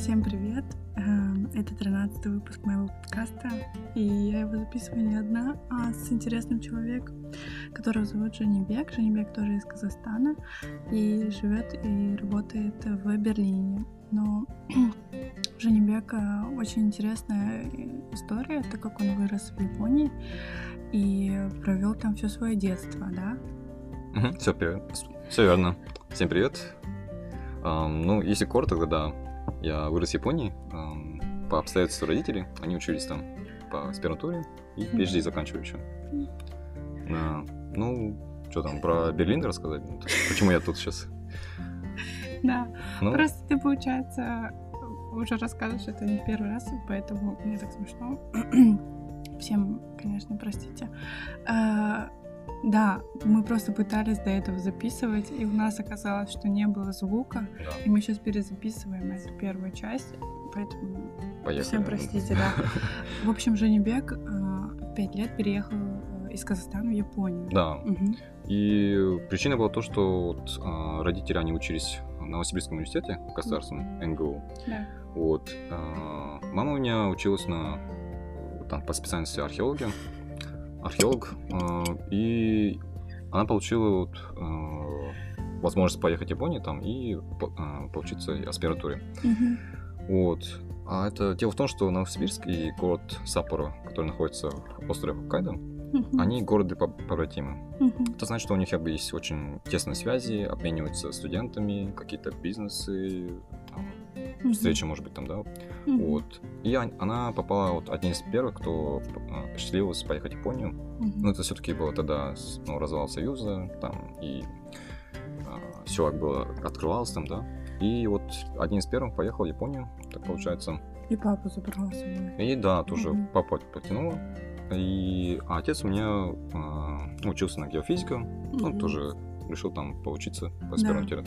Всем привет! Эм, Это 13 выпуск моего подкаста, и я его записываю не одна, а с интересным человеком, которого зовут Женебек. Женебек тоже из Казахстана и живет и работает в Берлине. Но у Женебека очень интересная история, так как он вырос в Японии и провел там все свое детство, да? Все, привет. Все верно. Всем привет. Ам, ну, если коротко, тогда я вырос в Японии. по обстоятельствам родителей. Они учились там по аспирантуре и PhD заканчивали еще. Ну, что там, про Берлин рассказать? Ну, Почему я тут сейчас? Да. Ну, Просто ты, получается, уже рассказываешь это не первый раз, поэтому мне так смешно. Всем, конечно, простите. Да, мы просто пытались до этого записывать, и у нас оказалось, что не было звука, да, и мы сейчас перезаписываем эту первую часть, поэтому поехали. всем простите, да. В общем, Женебек э, в пять лет переехал э, из Казахстана в Японию. Да. И причина была то, что вот, а, родители, они учились в Новосибирском университете государственном, НГУ. Да. Вот. а, Мама у меня училась на, э, там, по специальности археологи, археолог, а, и она получила вот, а, возможность поехать в Японию там и по- а, поучиться в аспирантуре. Мгм. Вот. А это дело в том, что Новосибирск и город Саппоро, который находится в острове Хоккайдо, Мгм. они города по- побратимы. Мгм. Это значит, что у них как бы есть очень тесные связи, обмениваются студентами, какие-то бизнесы, встречи, может быть, там, да. Мгм. Вот. И он- она попала вот одним из первых, кто а, посчастливилось поехать в Японию. Мгм. Ну, это все-таки было тогда ну, развал Союза, там, и все как бы открывалось там, да. И вот один из первых поехал в Японию, так получается. И папу забрала с. И да, тоже Мгм. папа потянула. И а отец у меня а, учился на геофизика, он Мгм. тоже решил там поучиться по там, да.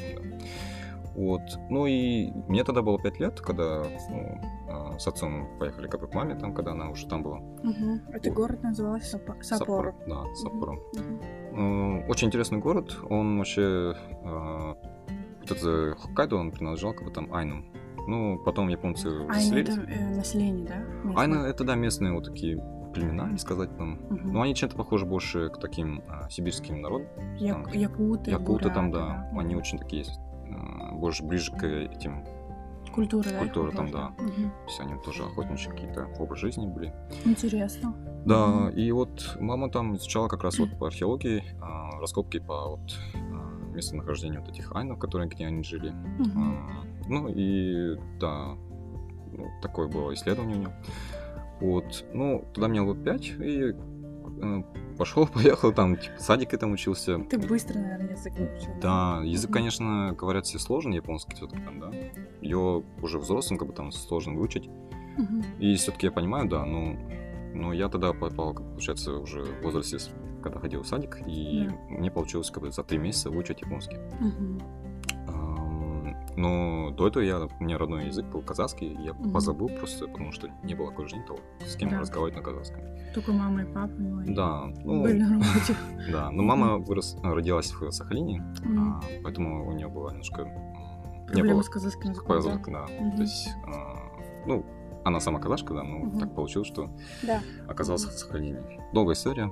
Вот. Ну и мне тогда было 5 лет, когда ну, а, с отцом поехали как бы к маме, там, когда она уже там была. Мгм. Это Вот. город назывался Саппо- Саппоро. Да, Саппоро. Э, Очень интересный город. Он вообще... а, Вот это Хоккайдо, он принадлежал как бы там Айну. Ну, потом японцы Айна заселились. это э, население, да? местное? Айна это, да, местные вот такие племена, или сказать там. Мгм. Но они чем-то похожи больше к таким а, сибирским народам. Як- там, Якуты, Якуты там, буряты, да. Они очень такие а, больше ближе к этим. Культура, да? их культура там, да. Мгм. То есть они тоже охотничьи какие-то образ жизни были. Интересно. Да, Мгм. и вот мама там изучала как раз вот по археологии, а, раскопки по вот а, местонахождению вот этих айнов, которые где они жили. А, Ну и да, ну, такое было исследование у него. Вот, ну, тогда мне было 5, и пошел, поехал, там, типа, садик там учился. Ты быстро, наверное, язык выучил. Да, язык, конечно, говорят, все сложный, японский все-таки там, да. Ее уже взрослым, как бы там сложно выучить. И все-таки я понимаю, да, но, но я тогда попал, как получается, уже в возрасте, когда ходил в садик, и Да. мне получилось как бы за три месяца выучить японский. Но до этого я, у меня родной язык был казахский, я Мгм. позабыл просто, потому что не было окружения того, с кем Да. разговаривать на казахском. Только мама и папа, ну, Да, ну, были на работе. да, но мама вырос, родилась в Сахалине, Мгм. а, поэтому у нее была немножко... м, Не было с казахским языком, да? да. Мгм. То есть, а, ну, она сама казашка, да, но Мгм. так получилось, что Да. оказался в Сахалине. Долгая история.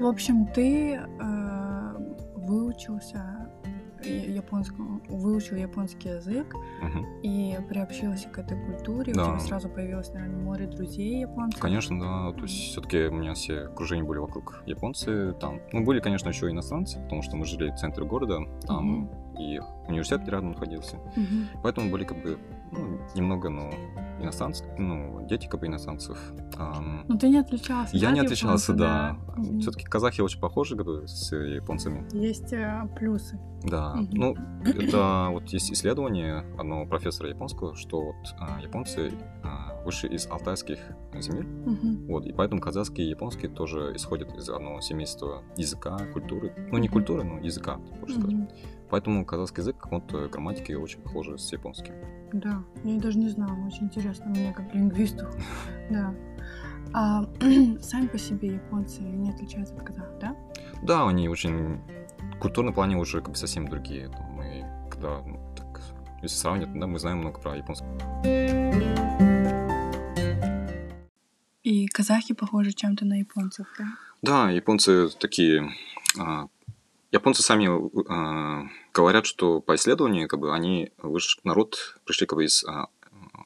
В общем, ты э, выучился японскому, выучил японский язык Мгм. и приобщился к этой культуре. У Да. тебя сразу появилось, наверное, море друзей японцев. Конечно, да. То есть все-таки у меня все окружения были вокруг японцы. Там, ну, были, конечно, еще иностранцы, потому что мы жили в центре города, там и университет рядом находился. Мгм. Поэтому были как бы ну, немного, но иностранцы, ну, дети как бы иностранцев. Ам, Ну ты не отличался, я да, не от отличался, японца, да. Мгм. Все-таки казахи очень похожи как бы, с японцами. Есть э, плюсы. Да. Мгм. Ну, это вот есть исследование одного профессора японского, что вот а, японцы а, вышли из алтайских земель, Мгм. Вот, и поэтому казахский и японский тоже исходят из одного семейства языка, культуры. Ну, не культуры, но языка, можно сказать. Поэтому казахский язык, вот э, грамматики очень похожи с японским. Да, я даже не знала, очень интересно мне как лингвисту. Да. А сами по себе японцы не отличаются от казахов, да? Да, они очень в культурном плане уже как бы совсем другие. Мы когда ну, так если сравнивать, да, мы знаем много про японский. И казахи похожи чем-то на японцев, да? Да, японцы такие... а, японцы сами а, говорят, что по исследованию, как бы, они, выш- народ пришли как бы из а,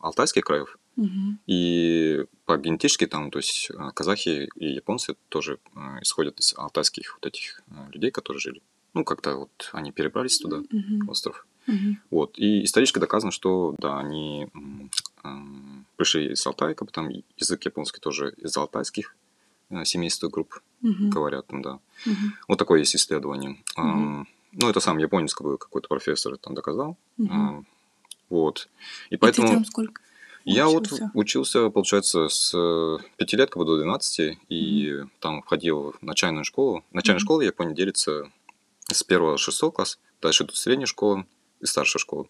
алтайских краев, Мгм. и по генетически там, то есть а, казахи и японцы тоже а, исходят из алтайских вот этих а, людей, которые жили. Ну, как-то вот они перебрались туда, Мгм. остров. Мгм. Вот. И исторически доказано, что да, они ам, пришли из Алтая, как бы там язык японский тоже из алтайских э, семейств и групп Мгм. говорят там, да. Мгм. Вот такое есть исследование. Ам, Ну, это сам японец, какой-то профессор там доказал. Ам, Вот. И И ты поэтому там сколько? я вот учился? получается, с э, пяти лет как бы, до 12, и там входил в начальную школу. Начальная Мгм. школа в Японии делится с первого шестого класса, дальше идут средняя школа и старшая школа.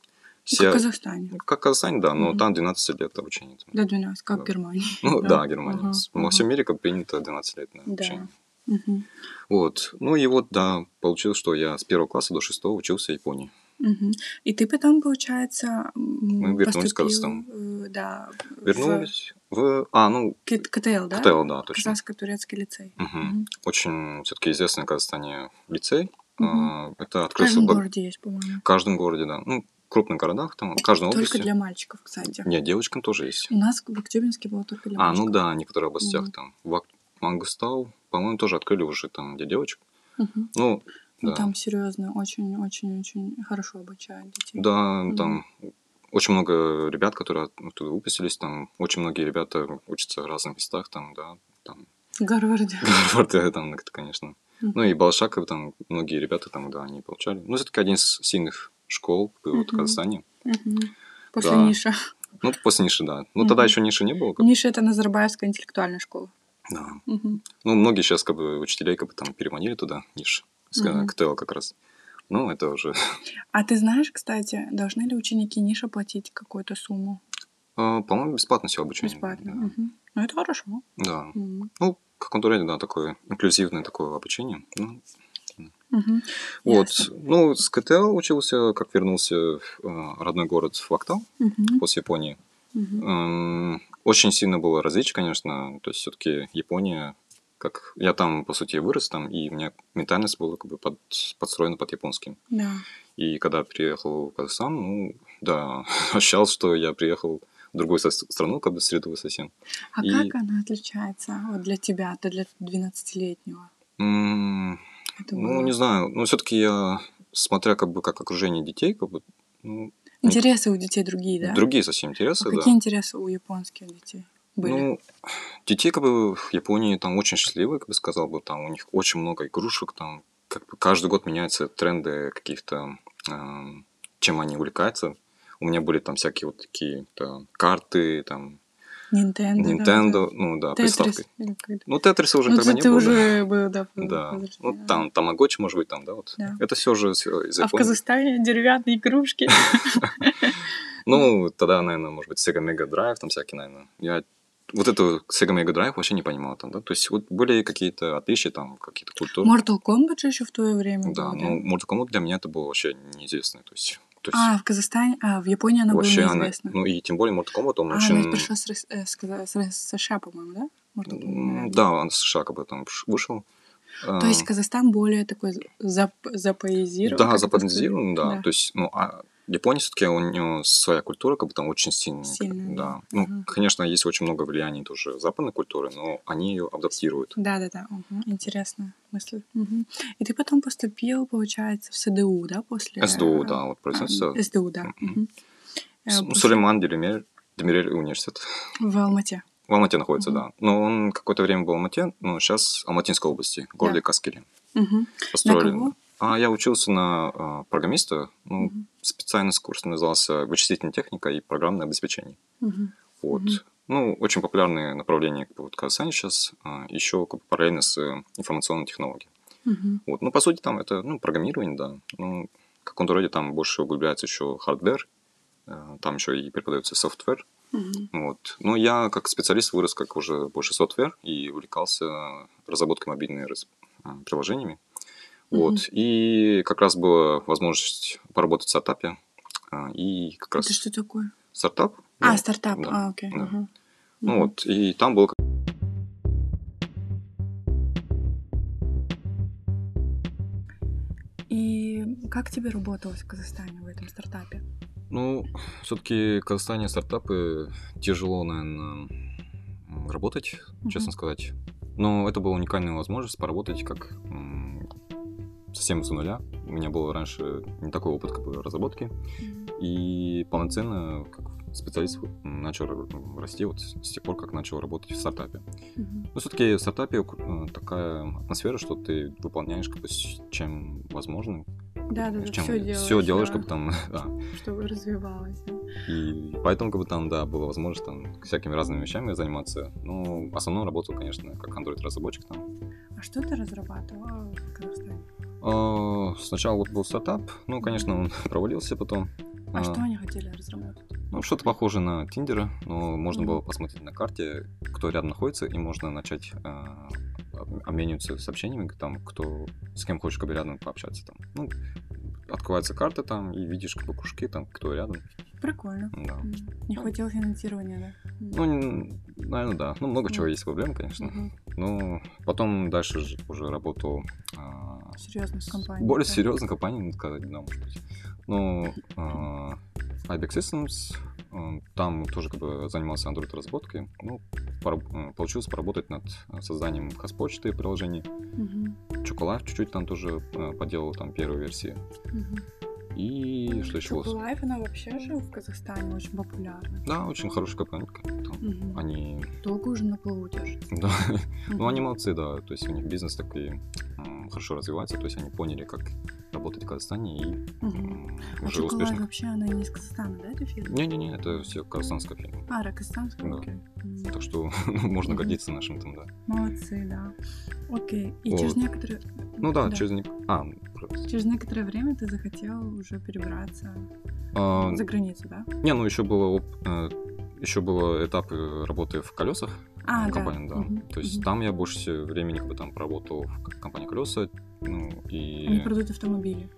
Ну, Как в Казахстане. Ну, Как в Казахстане, да, но Мгм. там 12 лет обучения. там. До 12, как Да. в Германии. Ну да, Германия. Ага, Во всем мире как принято 12 лет на Да. обучение. Мгм. Вот. Ну и вот, да, получилось, что я с первого класса до шестого учился в Японии. Мгм. И ты потом, получается, Мы вернулись в Казахстан. э, да, в Вернулись в... А, ну, КТЛ, да? КТЛ, да, точно. Казахско-турецкий лицей. Мгм. Мгм. Очень все-таки известный в Казахстане лицей. А, Это В открылся каждом бо- городе есть, по-моему. в каждом городе, да. Ну, в крупных городах, там, в каждой Только области. для мальчиков, кстати. Нет, девочкам тоже есть. У нас в Актюбинске было только для А, мальчиков. ну да, в некоторых областях Мгм. там. В Мангустау, по-моему, тоже открыли уже там для девочек. Мгм. Ну, Ну, да. там серьезно, очень-очень-очень хорошо обучают детей. Да, Мгм. там очень много ребят, которые от- оттуда выпустились, там очень многие ребята учатся в разных местах, там, да, там, В Гарварде. Гарвард, э, там, это, конечно. Мгм. Ну и Балашаков, там, многие ребята там, да, они получали. Ну, все-таки один из сильных школ был вот в. Казахстане. Мгм. После Да. Ниша. Ну, после Ниши, да. Ну, Мгм. тогда еще Ниши не было. Как... Ниша — это Назарбаевская интеллектуальная школа. Да. Мгм. Ну, многие сейчас, как бы, учителей, как бы, там, переманили туда, Ниш, с Мгм. КТЛ как раз. Ну, это уже... А ты знаешь, кстати, должны ли ученики Ниша платить какую-то сумму? А, По-моему, бесплатно все обучение. Бесплатно. Да. Мгм. Ну, это хорошо. Да. Мгм. Ну, как он да, такое инклюзивное такое обучение. Ну, Мгм. Вот. Ясно. Ну, с КТЛ учился, как вернулся в э, родной город в Вактал Мгм. после Японии. Эм, Очень сильно было различие, конечно. То есть, все-таки Япония, как я там, по сути, вырос там, и у меня ментальность была как бы под, подстроена под японским. Да. И когда приехал в Казахстан, ну, да, ощущал, что я приехал в другую страну, как бы среду совсем. А И- как она отличается вот для тебя, то для 12-летнего? М, Это Ну, не знаю. Ну, все-таки я, смотря как бы как окружение детей, как бы, ну, Интересы у детей другие, да? другие совсем А интересы, да. какие интересы у японских детей были? Ну, детей как бы в Японии там очень счастливые, как бы сказал бы, там у них очень много игрушек, там как бы каждый год меняются тренды каких-то, эм, чем они увлекаются. У меня были там всякие вот такие то карты, там Nintendo. да, Nintendo, ну да, да. приставкой. Ну, Тетриса уже Ну, тогда не было. да. уже был, да. Да. возрасте, Ну, да. там Тамагочи, может быть, там, да, вот. Да. Это все же из А в Японии. Казахстане деревянные игрушки. Ну, тогда, наверное, может быть, Sega Mega Drive, там всякие, наверное. Я вот эту Sega Mega Drive вообще не понимал там, да? То есть вот были какие-то отличия там, какие-то культуры. Mortal Kombat же еще в твое время Да, был, ну, Mortal Kombat для меня это было вообще неизвестно. То есть, то есть А, в Казахстане, а, в Японии она была вообще она, неизвестна. ну и тем более Mortal Kombat, он а, очень... она пришла с, Рос- э, с с США, по-моему, да? Mortal Kombat. Да, он с США как бы там вышел. То есть Казахстан более такой зап запаизирован. Да, западнизирован, да. Да. То есть, ну, а Япония все-таки у нее своя культура, как бы там очень сильная. Сильная, да. да. Ну, конечно, есть очень много влияний тоже западной культуры, но они ее адаптируют. Да, да, да. Мгм. Интересная мысль. Мгм. И ты потом поступил, получается, в СДУ, да, после... СДУ, э, да, вот а, производство. СДУ, да. Э, С- после- Сулейман Демирель, Демирель университет. В Алмате. В Алмате находится, Мгм. да. Но он какое-то время был в Алмате, но сейчас в Алматинской области, в городе Да. Каскеле. Мгм. Построили. кого? А я учился на а, программиста. Ну, Мгм. Специальный курс назывался вычислительная техника и программное обеспечение. Мгм. Вот. Мгм. Ну, очень популярные направления как бы, вот, Казахстане сейчас, еще как бы, параллельно с э, информационной технологией. Мгм. Вот. Ну, по сути, там это ну, программирование, да. Ну, в каком-то роде там больше углубляется еще hardware, э, там еще и преподается software. Мгм. Вот. Но я как специалист вырос как уже больше software и увлекался разработкой мобильных а, приложениями. Вот. И как раз была возможность поработать в стартапе а, и как раз Это что такое? стартап. А, Ну, стартап. да, А, окей. да. ага. Ну вот, и там был И как тебе работалось в Казахстане в этом стартапе? Ну, все-таки в Казахстане стартапы тяжело, наверное, работать, честно Мгм. сказать. Но это была уникальная возможность поработать как совсем с нуля. У меня был раньше не такой опыт как бы разработки. И полноценно как специалист начал расти вот с тех пор, как начал работать в стартапе. Мгм. Но все-таки в стартапе э, такая атмосфера, что ты выполняешь как бы чем возможно. Да, да, да, чем, все делаешь. всё делаешь, да, как бы там, да. чтобы развивалось. да. И поэтому, как бы там, да, была возможность там всякими разными вещами заниматься. Ну, основную работал, конечно, как Android-разработчик там. А что ты разрабатывала в Казахстане? А, Сначала вот был стартап, ну, конечно, он провалился потом. А, А, что они хотели разработать? Ну, что-то похоже на Тиндера, но можно Мгм. было посмотреть на карте, кто рядом находится, и можно начать об- обмениваться сообщениями, там, кто с кем хочешь как бы рядом пообщаться. Там. Ну, открывается карта там, и видишь как бы кружки, там, кто рядом. Прикольно. Да. Не хватило финансирования, да? Ну, наверное, да. Ну, много чего есть проблем, конечно. Мгм. Ну, потом дальше уже работал а, компании. более да? серьезной компанией, надо сказать, да, может быть. Ну, а, iBex Systems, а, там тоже как бы занимался Android-разработкой. Ну, пора- а, получилось поработать над созданием хас-почты приложений. Мгм. Chocolife чуть-чуть там тоже а, поделал, там, первую версию. Мгм. И что еще? Чоколайф, она вообще же в Казахстане очень популярна. Да, очень хорошая компания. Мгм. они, Долго уже на плаву держится. да, Ну, они молодцы, да. То есть у них бизнес такой хорошо развивается. То есть они поняли, как работать в Казахстане и А уже Чоколайф успешно. вообще, она не из Казахстана, да, эта фирма? Не-не-не, это все казахстанская фирма. А, Казахстанская, Да. окей. Так что можно гордиться нашим там, да. Молодцы, да. Окей. И Вот. через некоторое... Ну да, через... не- А, просто. Через некоторое время ты захотел уже перебраться А, за границу, да? Не, ну еще было оп- еще было этап э, работы в колесах А, да. компании, да. Мгм, То есть мгм. там я больше всего времени как бы там проработал в компании колеса, ну и Они продают автомобили.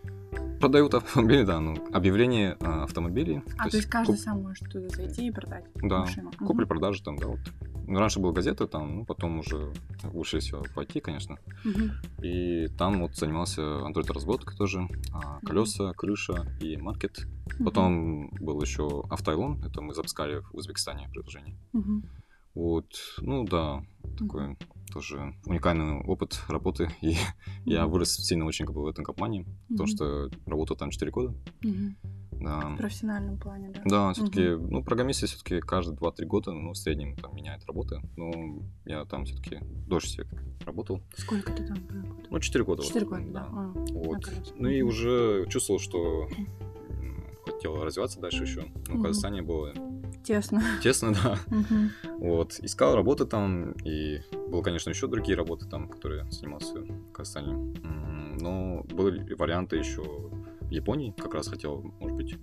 продают автомобили, да, ну объявление а, автомобилей. А, то есть каждый куп- сам может туда зайти и продать Да, машину. Купли-продажи там, да, вот. Ну, раньше была газета там, ну, потом уже лучше всего пойти, конечно. Мгм. И там вот занимался Android-разработкой тоже, а, колеса, крыша и маркет. Мгм. Потом был еще Автайлон, это мы запускали в Узбекистане приложение. Мгм. Вот, ну да, такой тоже уникальный опыт работы. И я вырос сильно очень как бы в этом компании, потому что работал там 4 года. Да. В профессиональном плане, да? Да, все-таки, ну, программисты все-таки каждые 2-3 года, ну, в среднем там меняют работы. Но я там все-таки дольше всех работал. Сколько ты там работал? Ну, 4 года. вот, Четыре года, да. А, Вот. на колесах. Ну и уже чувствовал, что хотел развиваться дальше еще. Но в. Казахстане было Тесно. тесно, да. Мгм. Вот. Искал работы там, и было, конечно, еще другие работы там, которые занимался в Казахстане. Но были варианты еще Японии. Как раз хотел, может быть,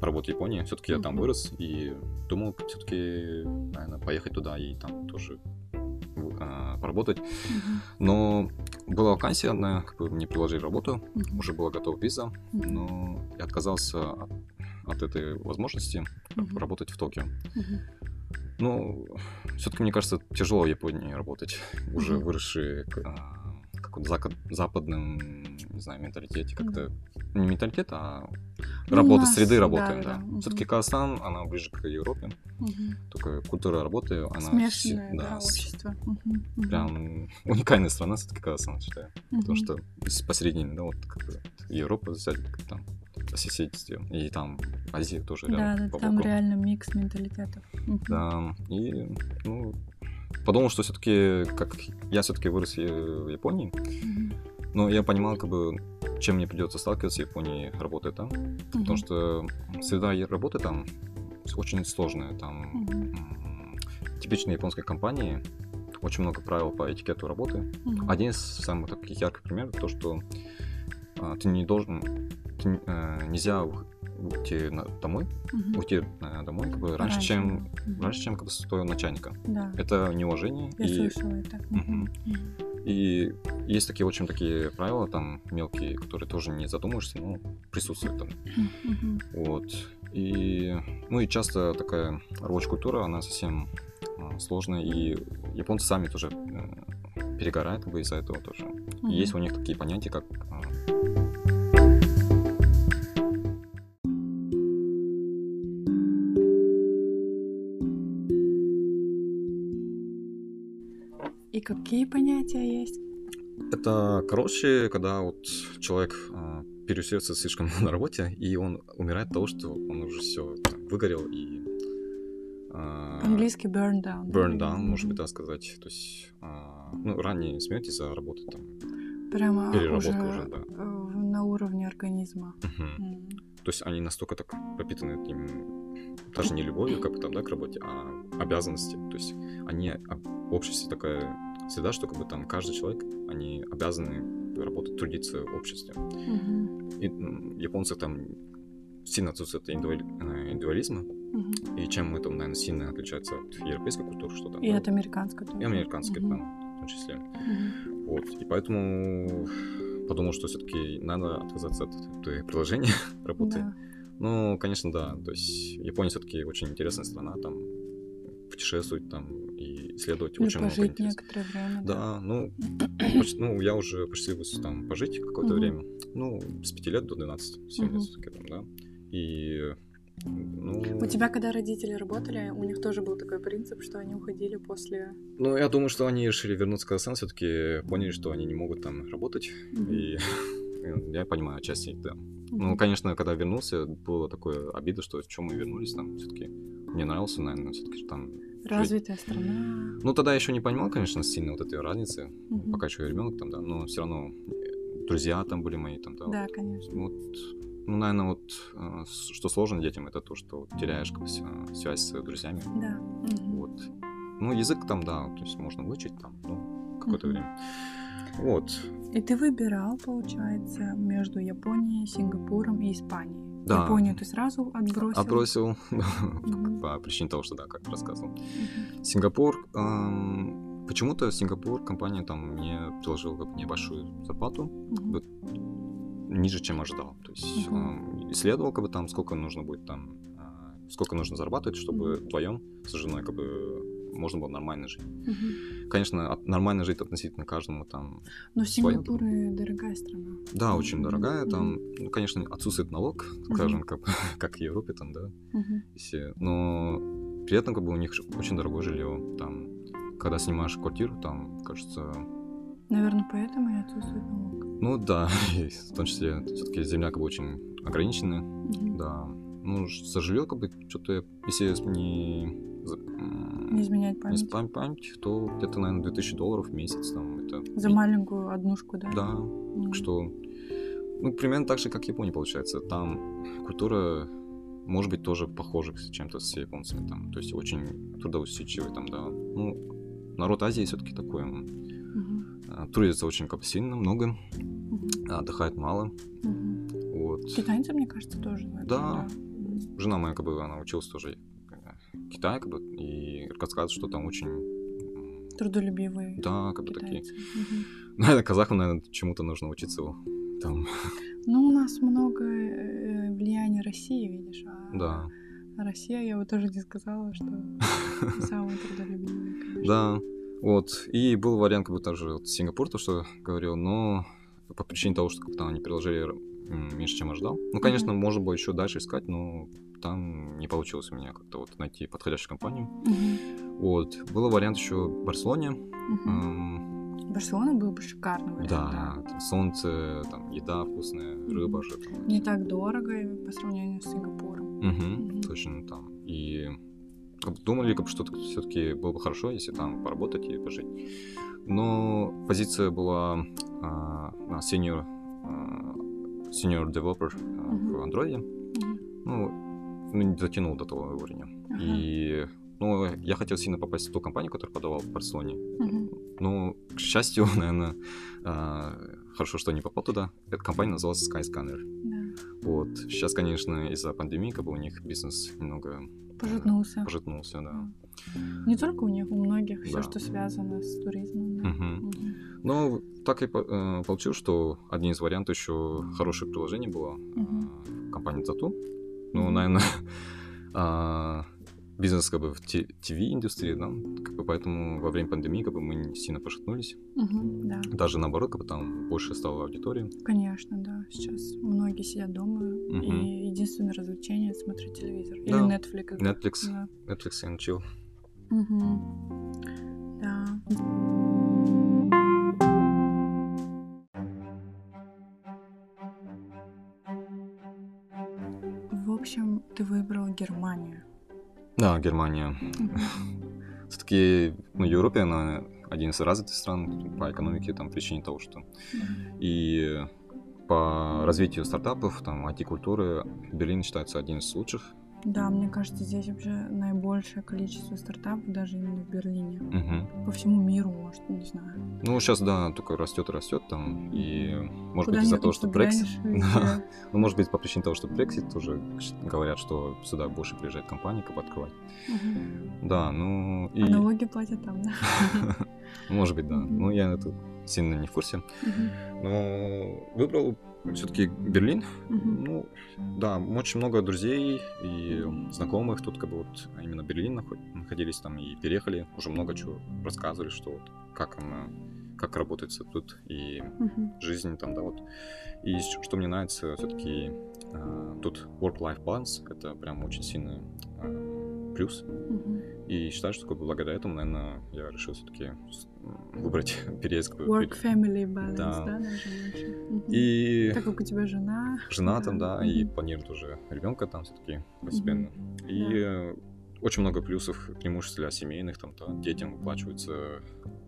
поработать в Японии. Все-таки я там вырос и думал все-таки, наверное, поехать туда и там тоже а, поработать. Но была вакансия одна, как бы мне предложили работу, уже была готова виза, но я отказался от, от этой возможности работать в Токио. Мгм. Ну, все-таки, мне кажется, тяжело в Японии работать, уже Мгм. выросшие зака- западном, не знаю, менталитете, как-то не менталитет, а Ну, работа, нас, среды работы, да, да, да. да, мгм. Все-таки Казахстан, она ближе к Европе, Мгм. только культура работы, она Смешанное, да, с- общество. Мгм. Мгм. прям уникальная страна все-таки Казахстан, считаю. Потому Мгм. что с- посередине, да, вот Европа взять, там по соседству, и там Азия тоже Да, рядом. да, по там реально микс менталитетов. Да, и, ну, подумал, что все-таки, как я все-таки вырос в Японии, но я понимал, как бы, чем мне придется сталкиваться в Японии, работая там, потому Мгм. что среда работы там очень сложная, там м, типичные японской компании, очень много правил по этикету работы. Мгм. Один из самых таких ярких примеров то, что а, ты не должен, ты, э, нельзя уйти на- домой, Мгм. уйти э, домой как бы раньше, Раньше, чем Мгм. раньше, чем как бы с твоего начальника. Да, Это неуважение я и слышала это. Мгм. Мгм. И есть такие очень такие правила, там, мелкие, которые тоже не задумаешься, но присутствуют там. Мгм. Вот. И, ну и часто такая рабочая культура, она совсем а, сложная, и японцы сами тоже э, перегорают как бы из-за этого тоже. И есть у них такие понятия, как а, какие понятия есть? Это, короче, когда вот человек а, переусердствует слишком на работе, и он умирает от того, что он уже все выгорел и... а, По-английски burn down. burn down, может быть, да, сказать. То есть, а, ну, ранее смерть из-за работы там. Прямо Переработка уже, уже, да. э, на уровне организма. Мгм. М. То есть они настолько так пропитаны этим, даже не любовью, как бы там, да, к работе, а обязанности. То есть они обществе такая среда, что как бы там каждый человек, они обязаны работать, трудиться в обществе. Мгм. И японцы там сильно отсутствует э, индивидуализма, Мгм. и чем это, наверное, сильно отличается от европейской культуры, что там. И да, от американской тоже. и американской Мгм. там, в том числе. Мгм. Вот. И поэтому подумал, что все-таки надо отказаться от этой приложения работы. Да. Ну, конечно, да. То есть Япония все-таки очень интересная страна, там путешествовать там исследовать Или очень много пожить некоторое время. Да, ну, поч- ну, я уже посчастливилось там пожить какое-то Мгм. время. Ну, с 5 лет до 12, 7 Мгм. лет там, да. И, ну... У тебя, когда родители работали, у них тоже был такой принцип, что они уходили после... Ну, я думаю, что они решили вернуться в Казахстан, все-таки поняли, что они не могут там работать. Мгм. И я понимаю отчасти, да. Ну, конечно, когда вернулся, было такое обида, что в чем мы вернулись там все-таки. Мне нравился, наверное, все-таки там. Жить. Развитая страна. Ну, тогда еще не понимал, конечно, сильно вот этой разницы. Мгм. Пока еще ребенок там, да, но все равно э, друзья там были мои там, да. Да, конечно. Вот, ну, наверное, вот э, что сложно детям, это то, что теряешь как бы, ся- связь с друзьями. Да. Мгм. Вот. Ну, язык там, да, то есть можно выучить там, ну, какое-то Мгм. время. Вот. И ты выбирал, получается, между Японией, Сингапуром и Испанией. Да. Японию ты сразу отбросил? Отбросил Мгм. по причине того, что, да, как рассказывал. Мгм. Сингапур, эм, почему-то Сингапур, компания там мне предложила как небольшую зарплату, Мгм. бы ниже, чем ожидал. То есть эм, исследовал, как бы там, сколько нужно будет там, э, сколько нужно зарабатывать, чтобы вдвоем с женой как бы можно было нормально жить. Мгм. Конечно, от- нормально жить относительно каждому там. Но Сингапур дорогая страна. Да, очень дорогая, там, Мгм. ну, конечно, отсутствует налог, скажем, как, как в Европе там, да, если- но при этом как бы у них очень дорогое жилье, там, когда снимаешь квартиру, там, кажется, Наверное, поэтому и отсутствует налог. ну да, в том числе все-таки земля как бы очень ограниченная, Мгм. да, ну за жилье как бы что-то, если не Не изменять не память. спам- память, то где-то, наверное, 2000 долларов в месяц, там, это... За маленькую однушку, да? Да, Мгм. что, ну, примерно так же, как в Японии, получается. Там культура, может быть, тоже похожа чем-то с японцами, там, то есть очень трудоусидчивый, там, да. Ну, народ Азии все-таки такой, он, Мгм. а, трудится очень как сильно, много, а отдыхает мало, Мгм. вот. Китайцы, мне кажется, тоже. Да. Мгм. Жена моя, как бы, она училась тоже в Китае, как бы, и рассказывает, что там очень, Трудолюбивые да, как бы такие. китайцы. Мгм. Наверное, казахам, наверное, чему-то нужно учиться там, Ну, у нас много э, влияния России, видишь. А да. Россия, я бы тоже не сказала, что самые трудолюбивые, конечно. Да, вот. И был вариант, как бы тоже вот Сингапур, то, что говорил, но по причине того, что как-то они приложили меньше, чем ожидал. Ну, конечно, можно было еще дальше искать, но там не получилось у меня как-то вот найти подходящую компанию. Мгм. Вот. Был вариант еще в Барселоне. Мгм. М, Барселона был бы шикарный вариант. Да, там солнце, там еда вкусная, рыба же. там. Не так дорого по сравнению с Сингапуром. Мгм, Мгм. точно там. И думали, как что все-таки было бы хорошо, если там поработать и пожить. Но позиция была а, на senior, а, senior developer Мгм. в Android. Мгм. Ну, ну, не дотянул до того уровня. Ага. И ну, я хотел сильно попасть в ту компанию, которую подавал в Барселоне. Мгм. Но, к счастью, наверное, а, хорошо, что не попал туда. Эта компания называлась Skyscanner. Да. Вот. Сейчас, конечно, из-за пандемии, как бы у них бизнес немного Пожитнулся. Пожитнулся, да. Не только у них, у многих все, Да. что связано с туризмом. да. Мгм. Мгм. Ну, так и э, получилось, что один из вариантов еще хорошее приложение было Мгм. э, компании Тату. Ну, наверное, а, бизнес как бы в ТВ-индустрии, да, как бы поэтому во время пандемии как бы мы не сильно пошатнулись. Мгм, Да, Даже наоборот, как бы там больше стало аудитории. конечно, да. Сейчас многие сидят дома, Мгм. и единственное развлечение смотреть телевизор. Или Да. Netflix. Netflix, Да. Netflix and chill. Мгм. Да. В общем, ты выбрал Германию. Да, Германия. Мгм. Все-таки, ну, Европе, она один из развитых стран по экономике, там, причине того, что и по развитию стартапов, там, IT-культуры, Берлин считается один из лучших. Да, мне кажется, здесь вообще наибольшее количество стартапов даже именно в Берлине. Мгм. По всему миру, может, не знаю. Ну, сейчас, да, только растет растет там, и может Куда быть из-за того, что Brexit, ну, может быть по причине того, что Brexit тоже говорят, что сюда больше приезжает компания, как бы открывать. Мгм. Да, ну, и, А налоги платят там, да? может быть, да, Мгм. ну, я это сильно не в курсе, Мгм. но выбрал все-таки Берлин, Мгм. Ну, да, очень много друзей и знакомых тут как бы вот именно наход- находились там и переехали. Уже много чего рассказывали, что вот как она, как работает тут и Мгм. жизнь там, да, вот. И что мне нравится, все-таки тут work-life balance, это прям очень сильный а, плюс. Мгм. И считаю, что как бы благодаря этому, наверное, я решил все-таки выбрать переезд. как бы, Work-family balance, Да. да. Мгм. И Так как у тебя жена. жена там, да, и Мгм. планирует уже ребенка там все-таки постепенно. И э, очень много плюсов, преимуществ для семейных, там, да, детям выплачивается,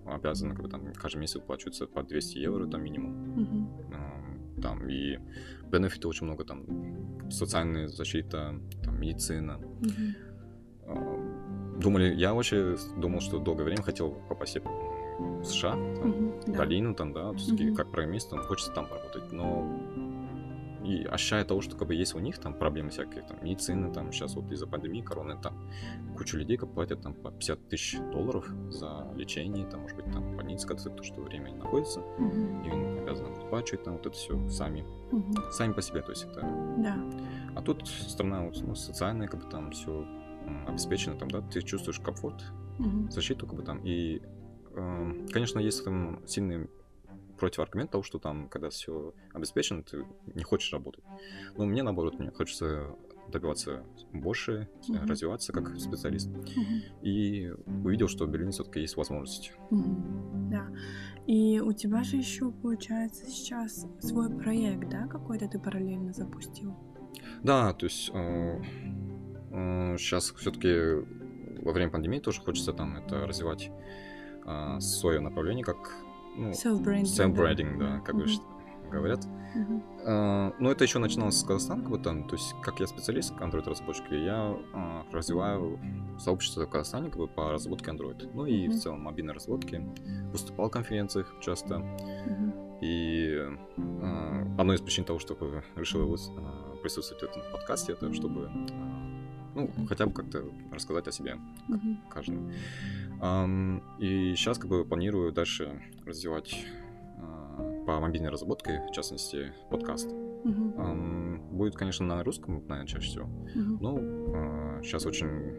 обязаны, как бы там каждый месяц выплачивается по 200 евро, там минимум. Эм, Там и бенефиты очень много, там, социальная защита, там, медицина. Мгм. Думали, я вообще думал, что долгое время хотел попасть в США, там, Мгм. Да. долину там, да, Мгм. как программист, там, хочется там работать, но и ощущая того, что как бы есть у них там проблемы всякие, там, медицины, там, сейчас вот из-за пандемии, короны, там, куча людей как платят там по 50 тысяч долларов за лечение, там, может быть, там, больница, когда то, что время находятся, Мгм. и им обязаны выплачивать там вот это все сами, Мгм. сами по себе, то есть это... Да. А тут страна вот, ну, социальная, как бы там все обеспечено, там, да, ты чувствуешь комфорт, Мгм. защиту, как бы там. И, эм, конечно, есть там сильный противоаргумент того, что там, когда все обеспечено, ты не хочешь работать. Но мне наоборот, мне хочется добиваться больше, э, Мгм. развиваться как специалист. Мгм. И увидел, что в Берлине все-таки есть возможность. Мгм. Да. И у тебя же еще получается сейчас свой проект, да, какой-то ты параллельно запустил? Да, то есть сейчас все-таки во время пандемии тоже хочется там это развивать свое направление как ну, Self-branding. self-branding, да, как бы Мгм. ш- говорят. Мгм. А, Но это еще начиналось с Казахстана, как бы там, то есть как я специалист, Android-разработчик, я а, развиваю сообщество в Казахстане как бы, по разработке Android. Ну и Мгм. в целом мобильной разработке. Выступал в конференциях часто. Мгм. И а, одной из причин того, чтобы решил а, присутствовать в этом подкасте, это чтобы а, ну, хотя бы как-то рассказать о себе Мгм. каждому. Ам, И сейчас как бы планирую дальше развивать а, по мобильной разработке, в частности, подкаст. Мгм. Ам, Будет, конечно, на русском, наверное, чаще всего. Мгм. Но сейчас очень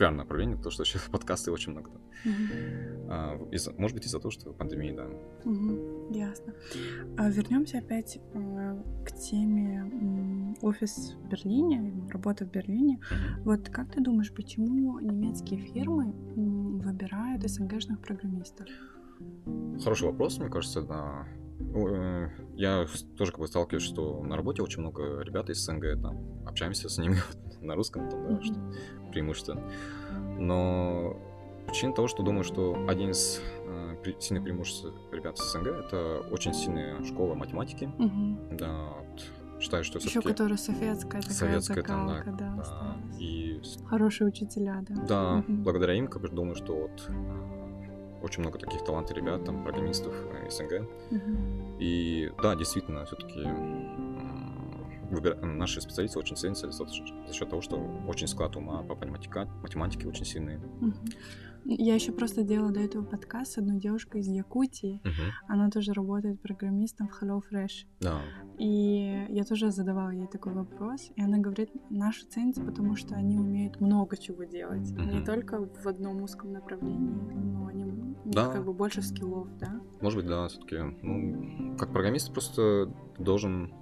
популярное направление, потому что сейчас подкасты очень много. Мгм. А, из-за- Может быть, из-за того, что пандемия, да. Мгм. Ясно. А вернемся опять э, к теме офис в Берлине, работа в Берлине. Вот как ты думаешь, почему немецкие фирмы выбирают СНГшных программистов? Хороший вопрос, мне кажется, да. Э, Я тоже как бы сталкиваюсь, что на работе очень много ребят из СНГ, там, общаемся с ними на русском, там, да, что преимущество. Но причина того, что думаю, что один из э, сильных преимуществ ребят из СНГ это очень сильная школа математики. Мгм. Да, вот считаю, что Еще которая советская такая советская там, да, закалка, да, да, и с- Хорошие учителя, да. да, Мгм. благодаря им, как бы думаю, что вот э, очень много таких талантов ребят, там, программистов э, СНГ. Мгм. И да, действительно, все-таки выбира- наши специалисты очень ценятся за, счет того, что очень склад ума по математика, математике очень сильный. Я еще просто делала до этого подкаст с одной девушкой из Якутии. Она тоже работает программистом в HelloFresh. Да, И я тоже задавала ей такой вопрос, и она говорит, наши ценятся, потому что они умеют много чего делать. Не Мгм. только в одном узком направлении, но они Да. как бы больше скиллов, да? может быть, да, все-таки. Ну, как программист просто должен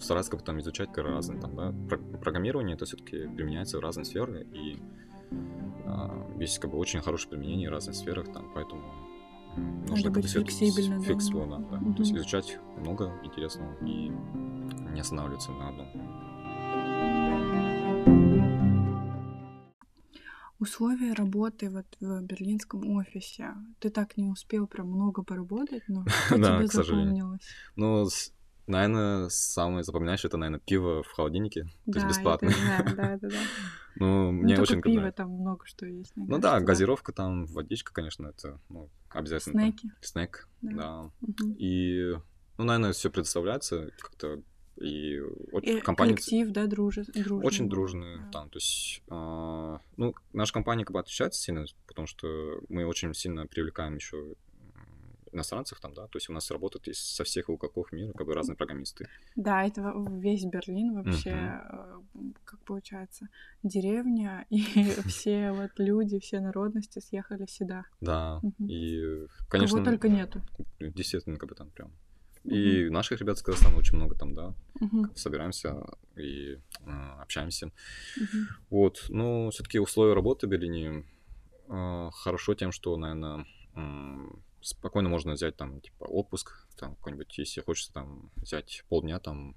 стараться там изучать разные там, да. Про- программирование это все-таки применяется в разные сферы, и а, есть как бы очень хорошее применение в разных сферах, там, поэтому нужно как бы быть всё-таки флексибельным, да. да, да. То есть изучать много интересного и не останавливаться на одном. Условия работы вот в берлинском офисе. Ты так не успел прям много поработать, но что тебе запомнилось? Ну, наверное, самое запоминающее это, наверное, пиво в холодильнике, то Да, есть я бесплатно. да, да, да. Ну, Не мне очень пиво, нравится. там много что есть. Ну да, газировка там, водичка, конечно, это ну, обязательно. там. Снеки. Снэк, Да. И, ну, наверное, все предоставляется как-то. И компания коллектив, да, дружи- дружный. очень Да. там, то есть, а, ну, наша компания как бы отличается сильно, потому что мы очень сильно привлекаем еще иностранцев там, да, то есть у нас работают из со всех уголков мира как бы разные программисты. Да, это весь Берлин вообще, э, как получается, деревня, и все вот люди, все народности съехали сюда. Да, и, конечно, Кого только нету. действительно, как бы там прям. И наших ребят с Казахстана очень много там, да, собираемся и э, общаемся. Вот, но все-таки условия работы в Берлине э, хорошо тем, что, наверное, спокойно можно взять там, типа, отпуск, там, какой-нибудь, если хочется там взять полдня там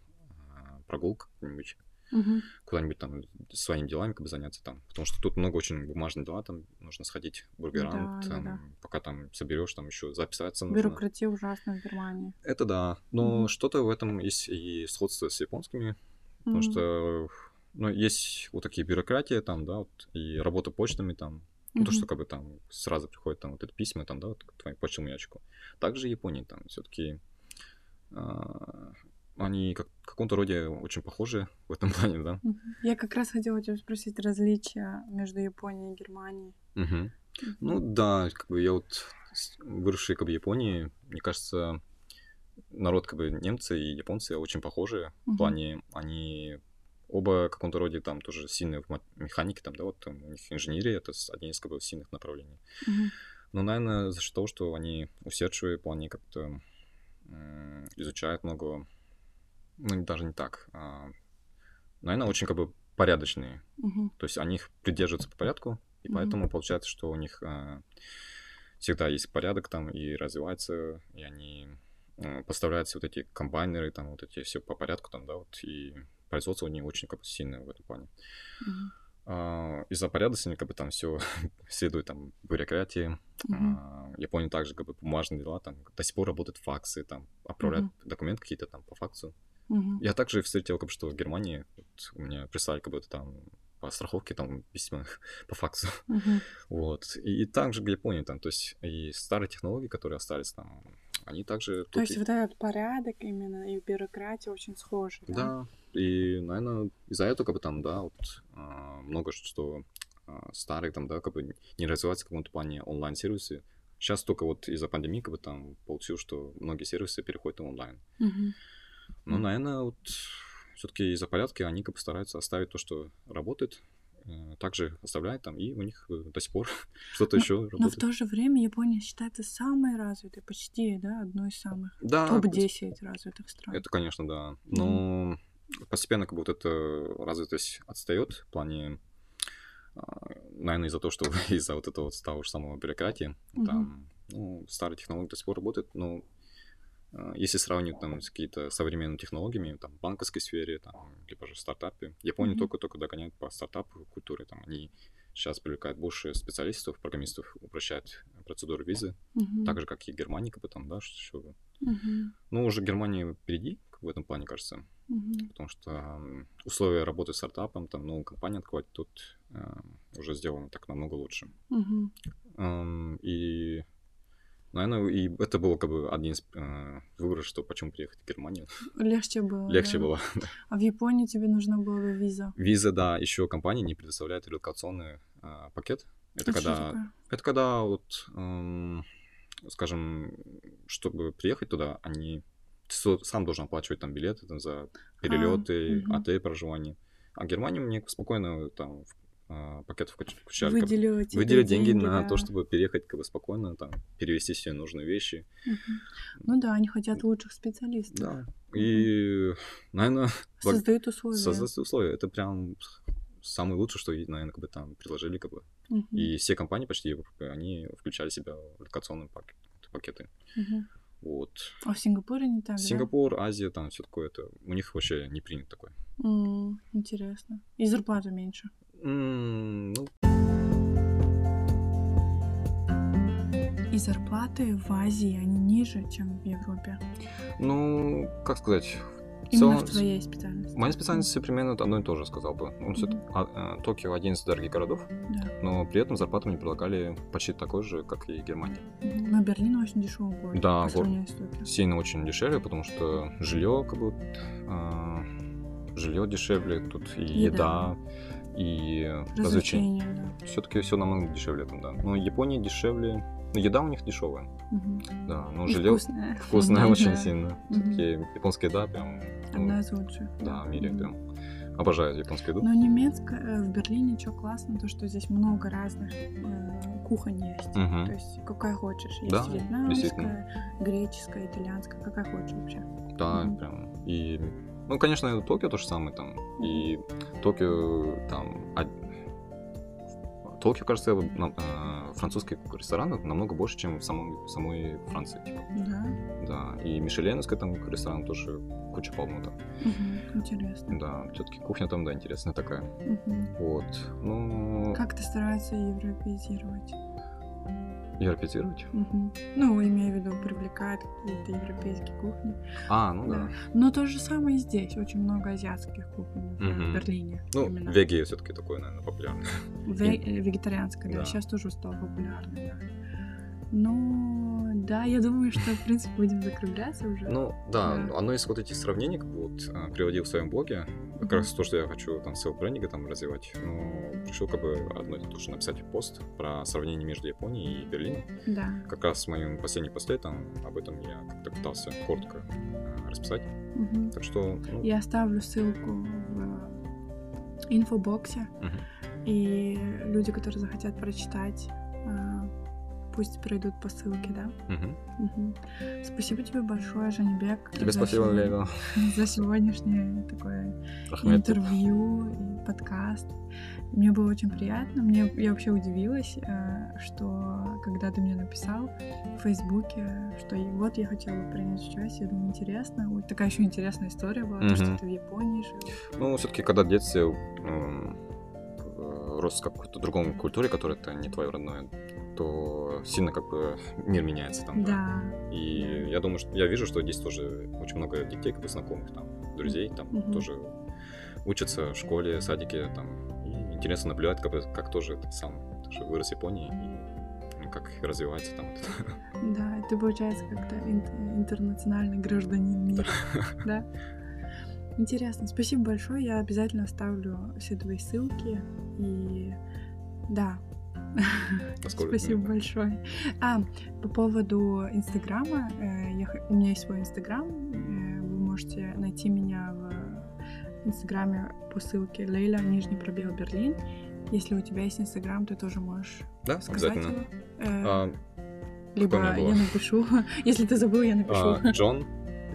э, прогулку какую-нибудь, Мгм. куда-нибудь там своими делами как бы заняться там, потому что тут много очень бумажных дела, там нужно сходить к бургерам, Да, да, там, да. пока там соберешь, там еще записаться нужно. Бюрократия ужасна в Германии. Это да, но Мгм. что-то в этом есть и сходство с японскими, потому Мгм. что ну, есть вот такие бюрократии там, да, вот, и работа почтами там, ну, то, что как бы там сразу приходят там вот это письма там, да, вот к твоему почтовому ящику. Также в Японии там все-таки они как, в каком-то роде очень похожи в этом плане, да. Я как раз хотела тебя спросить различия между Японией и Германией. Мгм. Ну да, как бы я вот выросший как бы в Японии, мне кажется, народ как бы немцы и японцы очень похожи Мгм. в плане, они оба в каком-то роде там тоже сильные в механике, там, да, вот там у них инженерия, это одни из как бы сильных направлений. Мгм. Но, наверное, за счет того, что они усердчивые плане как-то м, изучают много, ну, даже не так, а, наверное, очень как бы порядочные. Мгм. То есть они их придерживаются по порядку, и Мгм. поэтому получается, что у них а, всегда есть порядок там и развивается, и они а, поставляют все вот эти комбайнеры, там вот эти все по порядку там, да, вот, и производство у них очень как бы сильное в этом плане. А, из-за порядочности как бы там все следует там бюрократии. Мгм. А, Япония также как бы бумажные дела, там до сих пор работают факсы, там отправляют Мгм. документы какие-то там по факсу. Мгм. Я также встретил, как бы, что в Германии вот, у меня прислали как будто там по страховке там письма по факсу. Мгм. Вот. И, и также в Японии там, то есть и старые технологии, которые остались там, они также... То есть и- вот этот порядок именно и бюрократия очень схожи, да? Да, и, наверное, из-за этого, как бы там, да, вот а, много что а, старых там, да, как бы не развивается в каком-то плане онлайн-сервисы. Сейчас только вот из-за пандемии, как бы там получилось, что многие сервисы переходят на онлайн. Но, Мгм. наверное, вот все-таки из-за порядка они как бы стараются оставить то, что работает, также оставляют там, и у них э, до сих пор что-то Ну, еще Но в работает. то же время Япония считается самой развитой, почти, да, одной из самых. Да, Топ-10 развитых стран. Это, конечно, да. Но постепенно как бы вот эта развитость отстает в плане, наверное, из-за того, что из-за вот этого вот того же самого бюрократии, Мгм. там, ну, старые технологии до сих пор работают, но а, если сравнивать там с какими-то современными технологиями, там, в банковской сфере, там, либо же в стартапе, Япония Мгм. только-только догоняет по стартапу культуре, там, они сейчас привлекают больше специалистов, программистов, упрощают процедуру визы, Мгм. так же, как и Германия, как бы там, да, что Мгм. ну, уже Германия впереди в этом плане, кажется. Мгм. Потому что условия работы с стартапом, там новую компанию открывать, тут э, уже сделано так намного лучше. Мгм. Эм, и Наверное, и это был как бы один из э, выборов, что почему приехать в Германию. Легче было. Легче да? было. А в Японии тебе нужна была виза. Виза, да, еще компания не предоставляет релокационный э, пакет. Это, Это что когда, это когда вот, эм, скажем, чтобы приехать туда, они ты сам должен оплачивать там билеты там, за перелеты, мгм. отель, проживание. А в Германии мне спокойно там в, пакет включ- включали. как бы, Выделила тебе Выделили деньги, на да. то, чтобы переехать как бы спокойно, там, перевести все нужные вещи. Мгм. Ну да, они хотят лучших специалистов. Да. И, наверное, Создают условия. создать условия. Это прям самое лучшее, что, наверное, как бы там предложили, как бы. Мгм. И все компании почти, они включали в себя в локационные пак- пакеты. Мгм. Вот. А в Сингапуре не так, да? Сингапур, Азия, там все такое, это у них вообще не принято такое. М, Интересно. И зарплата меньше. М, Ну, И зарплаты в Азии, они ниже, чем в Европе. ну, как сказать, Именно целом, в твоей специальности. Моя специальность примерно одно и то же, сказал бы. Ну, Мгм. а, а, Токио один из дорогих городов, Да. но при этом зарплату мне предлагали почти такой же, как и Германия. Но Берлин очень дешевый город. Да, город. Сильно очень дешевле, потому что жилье как бы а, жилье дешевле, тут и Еда. еда, и. Развлечения, да. Все-таки все намного дешевле там, да. Но Япония дешевле. Ну, еда у них дешевая, Мгм. да. Но И жилье вкусная. очень да. сильно. Все-таки японская еда прям. ну, Одна из лучших. да, в мире прям. Обожаю японскую еду. Но немецкая э, в Берлине что классно, то что здесь много разных э, кухонь есть. Мгм. То есть какая хочешь. Есть Да, вьетнамская, греческая, итальянская, какая хочешь вообще. Да, Мгм. прям. И, ну, конечно, Токио то же самое там. И Токио там... а- Токио, кажется, нам- а, французских ресторанов намного больше, чем в самом, в самой Франции. типа. Да. Да. И Мишеленовская там ресторан тоже куча полно там. Мгм. Интересно. Да, все-таки кухня там, да, интересная такая. Мгм. Вот. Ну, Как ты стараешься европеизировать? Европеизировать? Мгм. Ну, имею в виду, привлекает какие-то европейские кухни. А, ну да. Да. Но то же самое и здесь. Очень много азиатских кухонь в Мгм. Берлине. Ну, именно. веги все-таки такое, наверное, популярное. Ве- э, вегетарианская, да. Да. Сейчас тоже стало популярной, да. Ну, да, я думаю, что, в принципе, будем закругляться уже. Ну, да, Да. одно из вот этих сравнений, как бы вот а, приводил в своем блоге, как Мгм. раз то, что я хочу там селф-брендинга там развивать, но решил как бы одно и то же написать пост про сравнение между Японией и Берлином. Да. Как раз в моем последнем посте там об этом я как-то пытался коротко а, расписать. Мгм. Так что, ну, Я оставлю ссылку в инфобоксе, мгм. и люди, которые захотят прочитать, пусть пройдут по ссылке, да? Мгм. Мгм. Спасибо тебе большое, Жанибек. Тебе спасибо, Лейла. За сегодняшнее такое Ахмед. интервью и подкаст. Мне было очень приятно. Мне я вообще удивилась, э, что когда ты мне написал в Фейсбуке, что вот я хотела принять участие, я думаю, интересно. Вот такая еще интересная история была, то, что ты в Японии жил. Ну, все-таки, когда в детстве э, рос в какой-то другом культуре, которая это не твое родное, то сильно как бы мир меняется там. Да. И я думаю, что я вижу, что здесь тоже очень много детей, как бы знакомых там, друзей, там Мгм. тоже учатся в школе, садике, там. И интересно наблюдать, как, как тоже ты сам тоже вырос в Японии и ну, как развивается там. Да, ты, получается, как-то ин- интернациональный гражданин мира. Да? Интересно. Спасибо большое. Я обязательно оставлю все твои ссылки. И да. Насколько- Спасибо большое. А, по поводу Инстаграма. э, я У меня есть свой Инстаграм. э, Вы можете найти меня в Инстаграме по ссылке Лейла, нижний пробел Берлин. Если у тебя есть Инстаграм, ты тоже можешь Да, сказать его. Э, А, Либо я напишу. Если ты забыл, я напишу. а, Джон,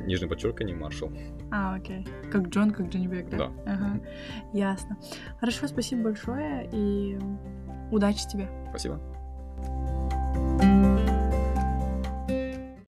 нижнее подчеркивание, Маршал. А, окей. Как Джон, как Джонни Бек, да? Да. Ага. Ясно. Хорошо, спасибо большое и удачи тебе. Спасибо.